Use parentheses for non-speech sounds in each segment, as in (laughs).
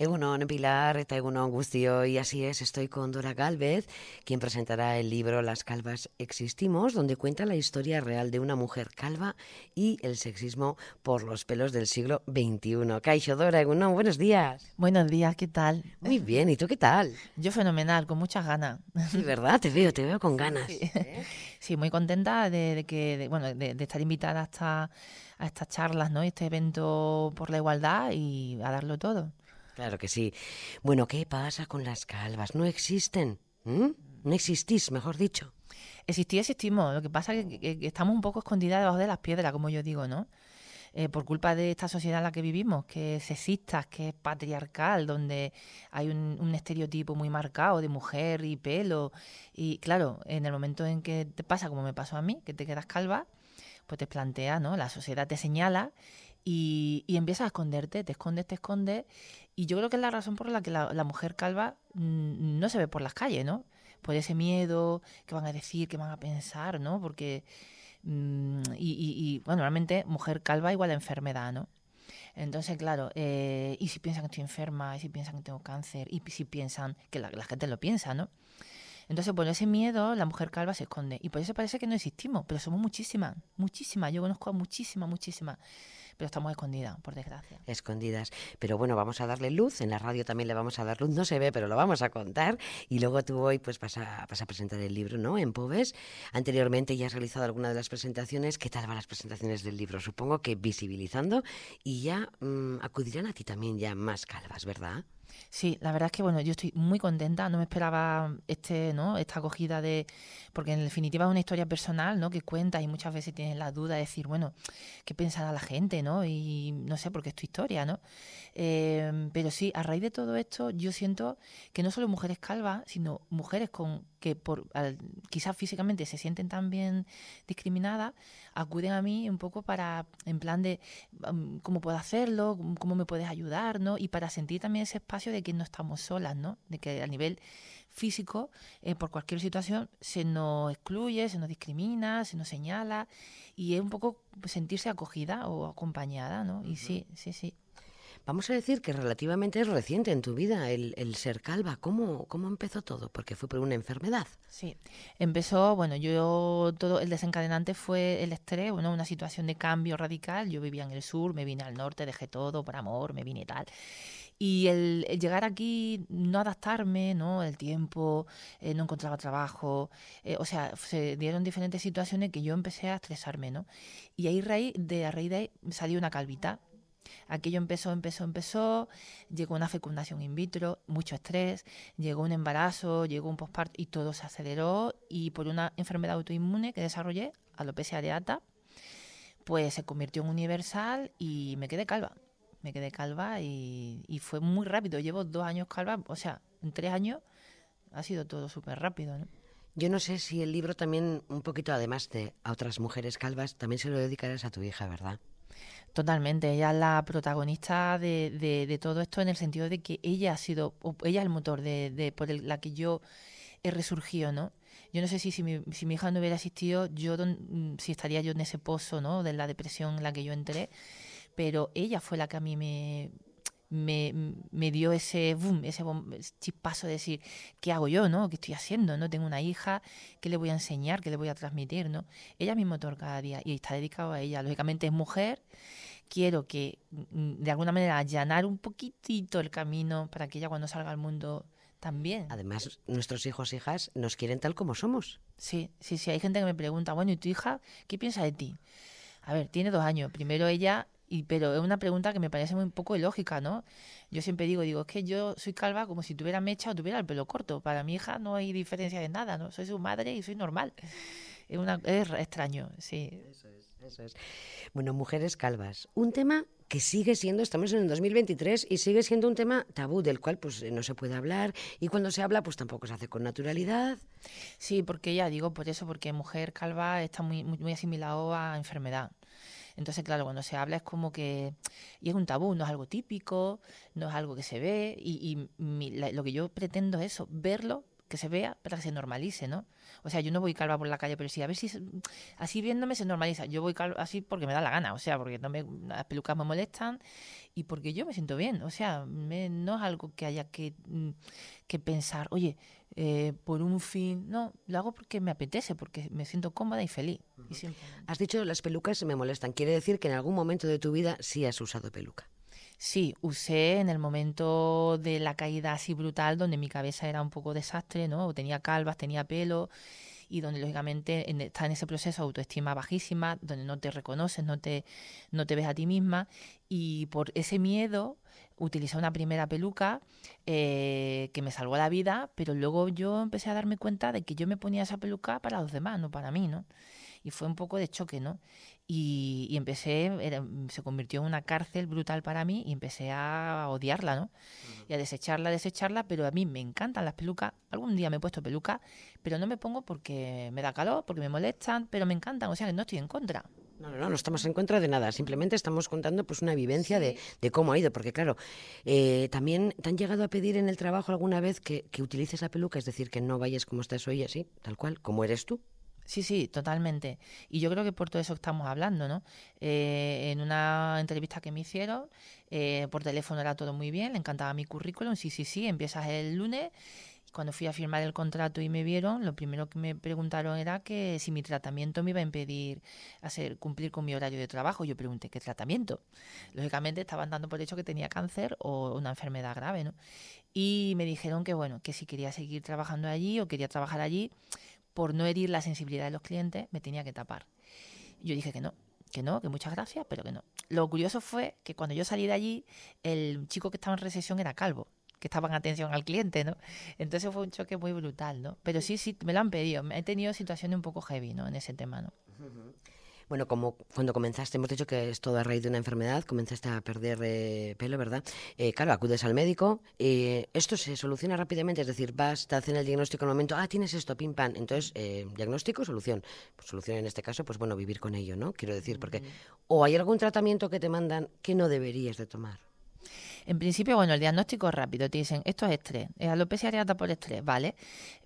Egunon, Pilar, eta Egunon Gustio, y así es, estoy con Dora Galvez, quien presentará el libro Las calvas existimos, donde cuenta la historia real de una mujer calva y el sexismo por los pelos del siglo XXI. Caixo, Dora, Egunon, buenos días. Buenos días, ¿qué tal? Muy bien, ¿y tú qué tal? Yo fenomenal, con muchas ganas. Sí, ¿verdad? Te veo, te veo con ganas. Sí, (laughs) sí muy contenta de, que, bueno, de, estar invitada hasta a estas charlas, ¿no? Este evento por la igualdad y a darlo todo. Claro que sí. Bueno, ¿qué pasa con las calvas? ¿No existen? No existís, mejor dicho. Existir existimos. Lo que pasa es que, estamos un poco escondidas debajo de las piedras, como yo digo, ¿no? Eh, por culpa de esta sociedad en la que vivimos, que es sexista, que es patriarcal, donde hay un, estereotipo muy marcado de mujer y pelo. Y claro, en el momento en que te pasa como me pasó a mí, que te quedas calva, pues te plantea, ¿no? La sociedad te señala y, y empiezas a esconderte, te escondes, te escondes. Y yo creo que es la razón por la que la, mujer calva mm, no se ve por las calles, ¿no? Por ese miedo, que van a decir, que van a pensar, ¿no? Porque, mm, y, bueno, realmente mujer calva igual a enfermedad, ¿no? Entonces, claro, eh, y si piensan que estoy enferma, y si piensan que tengo cáncer, y si piensan, que la, la gente lo piensa, ¿no? Entonces, por ese miedo, la mujer calva se esconde. Y por eso parece que no existimos, pero somos muchísimas, muchísimas. Yo conozco a muchísimas, muchísimas pero estamos escondidas, por desgracia. Escondidas. Pero bueno, vamos a darle luz, en la radio también le vamos a dar luz, no se ve, pero lo vamos a contar. Y luego tú hoy pues vas a, a presentar el libro, ¿no? En Pobes. Anteriormente ya has realizado alguna de las presentaciones. ¿Qué tal van las presentaciones del libro? Supongo que visibilizando y ya mm, acudirán a ti también ya más calvas, ¿verdad? Sí, la verdad es que bueno, yo estoy muy contenta, no me esperaba este, ¿no? esta acogida de porque en definitiva es una historia personal, ¿no? que cuenta y muchas veces tienes la duda de decir, bueno, ¿qué pensará la gente, no? Y no sé, porque es tu historia, ¿no? Eh, pero sí, a raíz de todo esto, yo siento que no solo mujeres calvas, sino mujeres con que por quizás físicamente se sienten también discriminadas, acuden a mí un poco para, en plan de um, cómo puedo hacerlo, cómo me puedes ayudar, ¿no? Y para sentir también ese espacio de que no estamos solas, ¿no? De que a nivel físico, eh, por cualquier situación, se nos excluye, se nos discrimina, se nos señala, y es un poco sentirse acogida o acompañada, ¿no? Y sí, sí, sí. Vamos a decir que relativamente es reciente en tu vida el, ser calva. ¿Cómo, ¿Cómo empezó todo? Porque fue por una enfermedad. Sí, empezó, bueno, yo todo el desencadenante fue el estrés, una situación de cambio radical. Yo vivía en el sur, me vine al norte, dejé todo por amor, me vine tal. Y el, llegar aquí, no adaptarme, ¿no? El tiempo, eh, no encontraba trabajo, eh, o sea, se dieron diferentes situaciones que yo empecé a estresarme, ¿no? Y ahí de, a raíz de ahí salió una calvita Aquello empezó, empezó, empezó, llegó una fecundación in vitro, mucho estrés, llegó un embarazo, llegó un postparto y todo se aceleró y por una enfermedad autoinmune que desarrollé, alopecia areata, pues se convirtió en universal y me quedé calva. Me quedé calva y, fue muy rápido. Llevo dos años calva, o sea, en tres años ha sido todo súper rápido, ¿no? Yo no sé si el libro también, un poquito además de a otras mujeres calvas, también se lo dedicarás a tu hija, ¿verdad? Totalmente, ella es la protagonista de, de, todo esto en el sentido de que ella ha sido, ella es el motor de, de por la que yo he resurgido, ¿no? Yo no sé si, si, mi, si mi hija no hubiera existido, yo mm, si estaría yo en ese pozo, ¿no? De la depresión en la que yo entré, pero ella fue la que a mí me, me, me dio ese boom, ese chispazo de decir, ¿qué hago yo, no? ¿Qué estoy haciendo, no? Tengo una hija, ¿qué le voy a enseñar? ¿Qué le voy a transmitir, no? Ella es mi motor cada día y está dedicado a ella. Lógicamente es mujer, quiero que mm, de alguna manera allanar un poquitito el camino para que ella cuando salga al mundo también. Además, nuestros hijos e hijas nos quieren tal como somos. Sí, sí, sí. Hay gente que me pregunta, bueno, ¿y tu hija qué piensa de ti? A ver, tiene dos años. Primero ella y, pero es una pregunta que me parece muy poco ilógica, ¿no? Yo siempre digo, digo, es que yo soy calva como si tuviera mecha o tuviera el pelo corto. Para mi hija no hay diferencia de nada, ¿no? Soy su madre y soy normal. Es, una, es extraño, sí. Eso es, eso es. Bueno, mujeres calvas. Un tema que sigue siendo, estamos en el 2023 y sigue siendo un tema tabú del cual pues no se puede hablar y cuando se habla pues tampoco se hace con naturalidad. Sí, porque ya digo por eso, porque mujer calva está muy, muy, muy asimilado a enfermedad. Entonces, claro, cuando se habla es como que, y es un tabú, no es algo típico, no es algo que se ve, y, lo que yo pretendo es eso, verlo que se vea para que se normalice, ¿no? O sea, yo no voy calva por la calle, pero sí, a ver si así viéndome se normaliza. Yo voy calva así porque me da la gana, o sea, porque no me, las pelucas me molestan y porque yo me siento bien. O sea, no es algo que haya que, mm, que pensar, oye, eh, por un fin. No, lo hago porque me apetece, porque me siento cómoda y feliz. y Has dicho las pelucas me molestan. Quiere decir que en algún momento de tu vida sí has usado peluca. Sí, usé en el momento de la caída así brutal, donde mi cabeza era un poco desastre, ¿no? Tenía calvas, tenía pelo y donde lógicamente está en ese proceso de autoestima bajísima, donde no te reconoces, no te, no te ves a ti misma y por ese miedo utilicé una primera peluca eh, que me salvó la vida, pero luego yo empecé a darme cuenta de que yo me ponía esa peluca para los demás, no para mí, ¿no? Y fue un poco de choque, ¿no? Y, empecé, se convirtió en una cárcel brutal para mí y empecé a odiarla, ¿no? Y a desecharla, a desecharla, pero a mí me encantan las pelucas. Algún día me he puesto peluca, pero no me pongo porque me da calor, porque me molestan, pero me encantan, o sea que no estoy en contra. No, no, no, no estamos en contra de nada, simplemente estamos contando pues una vivencia de, cómo ha ido, porque claro, eh, también te han llegado a pedir en el trabajo alguna vez que, que utilices la peluca, es decir, que no vayas como estás hoy, así, tal cual, como eres tú. Sí, sí, totalmente. Y yo creo que por todo eso estamos hablando, ¿no? Eh, en una entrevista que me hicieron, eh, por teléfono era todo muy bien, le encantaba mi currículum, sí, sí, sí, empiezas el lunes. Y cuando fui a firmar el contrato y me vieron, lo primero que me preguntaron era que si mi tratamiento me iba a impedir hacer cumplir con mi horario de trabajo. Yo pregunté, ¿qué tratamiento? Lógicamente estaban dando por hecho que tenía cáncer o una enfermedad grave, ¿no? Y me dijeron que, bueno, que si quería seguir trabajando allí o quería trabajar allí, por no herir la sensibilidad de los clientes, me tenía que tapar. Yo dije que no, que no, que muchas gracias, pero que no. Lo curioso fue que cuando yo salí de allí, el chico que estaba en recesión era calvo, que estaba en atención al cliente, ¿no? Entonces fue un choque muy brutal, ¿no? Pero sí, sí, me lo han pedido. He tenido situaciones un poco heavy, ¿no? En ese tema, ¿no? Bueno, como cuando comenzaste, hemos dicho que es todo a raíz de una enfermedad, comenzaste a perder eh, pelo, ¿verdad? Eh, claro, acudes al médico, y esto se soluciona rápidamente, es decir, vas, te hacen el diagnóstico en el momento, ah, tienes esto, pim, pam. Entonces, eh, diagnóstico, solución. Pues solución en este caso, pues bueno, vivir con ello, ¿no? Quiero decir, porque o hay algún tratamiento que te mandan que no deberías de tomar. En principio, bueno, el diagnóstico es rápido. Te dicen, esto es estrés, es alopecia areata por estrés, ¿vale?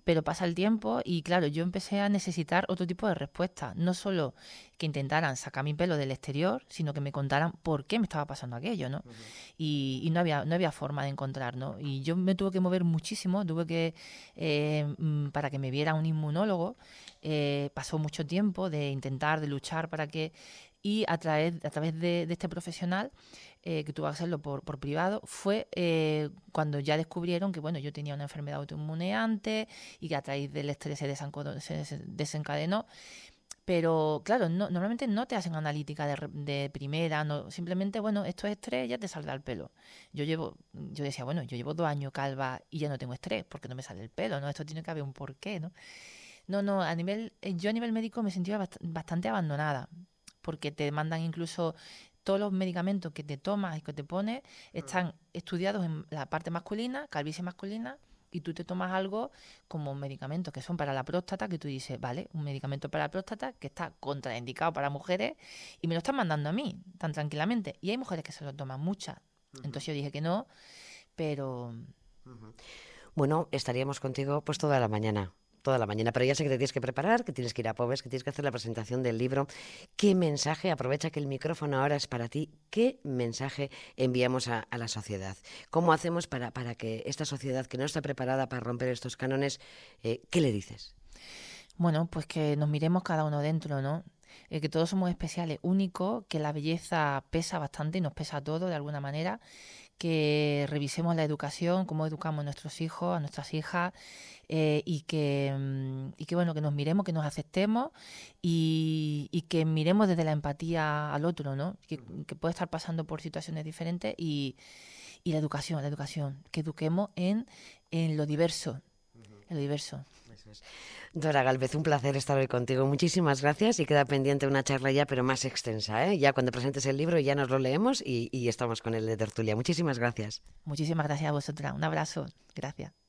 Pero pasa el tiempo y, claro, yo empecé a necesitar otro tipo de respuesta. No solo que intentaran sacar mi pelo del exterior, sino que me contaran por qué me estaba pasando aquello, ¿no? y, no, había, no había forma de encontrar, ¿no? Y yo me tuve que mover muchísimo, tuve que, eh, mm, para que me viera un inmunólogo, eh, pasó mucho tiempo de intentar, de luchar para que y a través, a través de, este profesional, eh, que tuvo que hacerlo por, privado, fue eh, cuando ya descubrieron que bueno yo tenía una enfermedad autoinmune antes y que a través del estrés se, desencadenó. Pero claro, no, normalmente no te hacen analítica de, de, primera, no, simplemente, bueno, esto es estrés, ya te saldrá el pelo. Yo llevo, yo decía, bueno, yo llevo dos años calva y ya no tengo estrés porque no me sale el pelo, ¿no? Esto tiene que haber un porqué, ¿no? No, no, a nivel, yo a nivel médico me sentía bastante abandonada porque te mandan incluso todos los medicamentos que te tomas y que te pones están estudiados en la parte masculina, calvicie masculina, y tú te tomas algo como medicamentos que son para la próstata, que tú dices, vale, un medicamento para la próstata que está contraindicado para mujeres y me lo están mandando a mí tan tranquilamente. Y hay mujeres que se lo toman muchas. Entonces yo dije que no, pero... Bueno, estaríamos contigo pues toda la mañana toda la mañana, pero ya sé que te tienes que preparar, que tienes que ir a Pobes, que tienes que hacer la presentación del libro. ¿Qué mensaje, aprovecha que el micrófono ahora es para ti, qué mensaje enviamos a, la sociedad? ¿Cómo hacemos para, para, que esta sociedad que no está preparada para romper estos cánones, eh, qué le dices? Bueno, pues que nos miremos cada uno dentro, ¿no? Eh, que todos somos especiales, únicos, que la belleza pesa bastante y nos pesa todo de alguna manera, que revisemos la educación, cómo educamos a nuestros hijos, a nuestras hijas, eh, y, que, mm, y que, bueno, que nos miremos, que nos aceptemos y, y que miremos desde la empatía al otro, ¿no? Que, que puede estar pasando por situaciones diferentes y, y la educación, la educación, que eduquemos en, en lo diverso, en lo diverso. Dora Galvez, un placer estar hoy contigo. Muchísimas gracias y queda pendiente una charla ya, pero más extensa. ¿eh? Ya cuando presentes el libro ya nos lo leemos y, y estamos con el de tertulia. Muchísimas gracias. Muchísimas gracias a vosotras. Un abrazo. Gracias.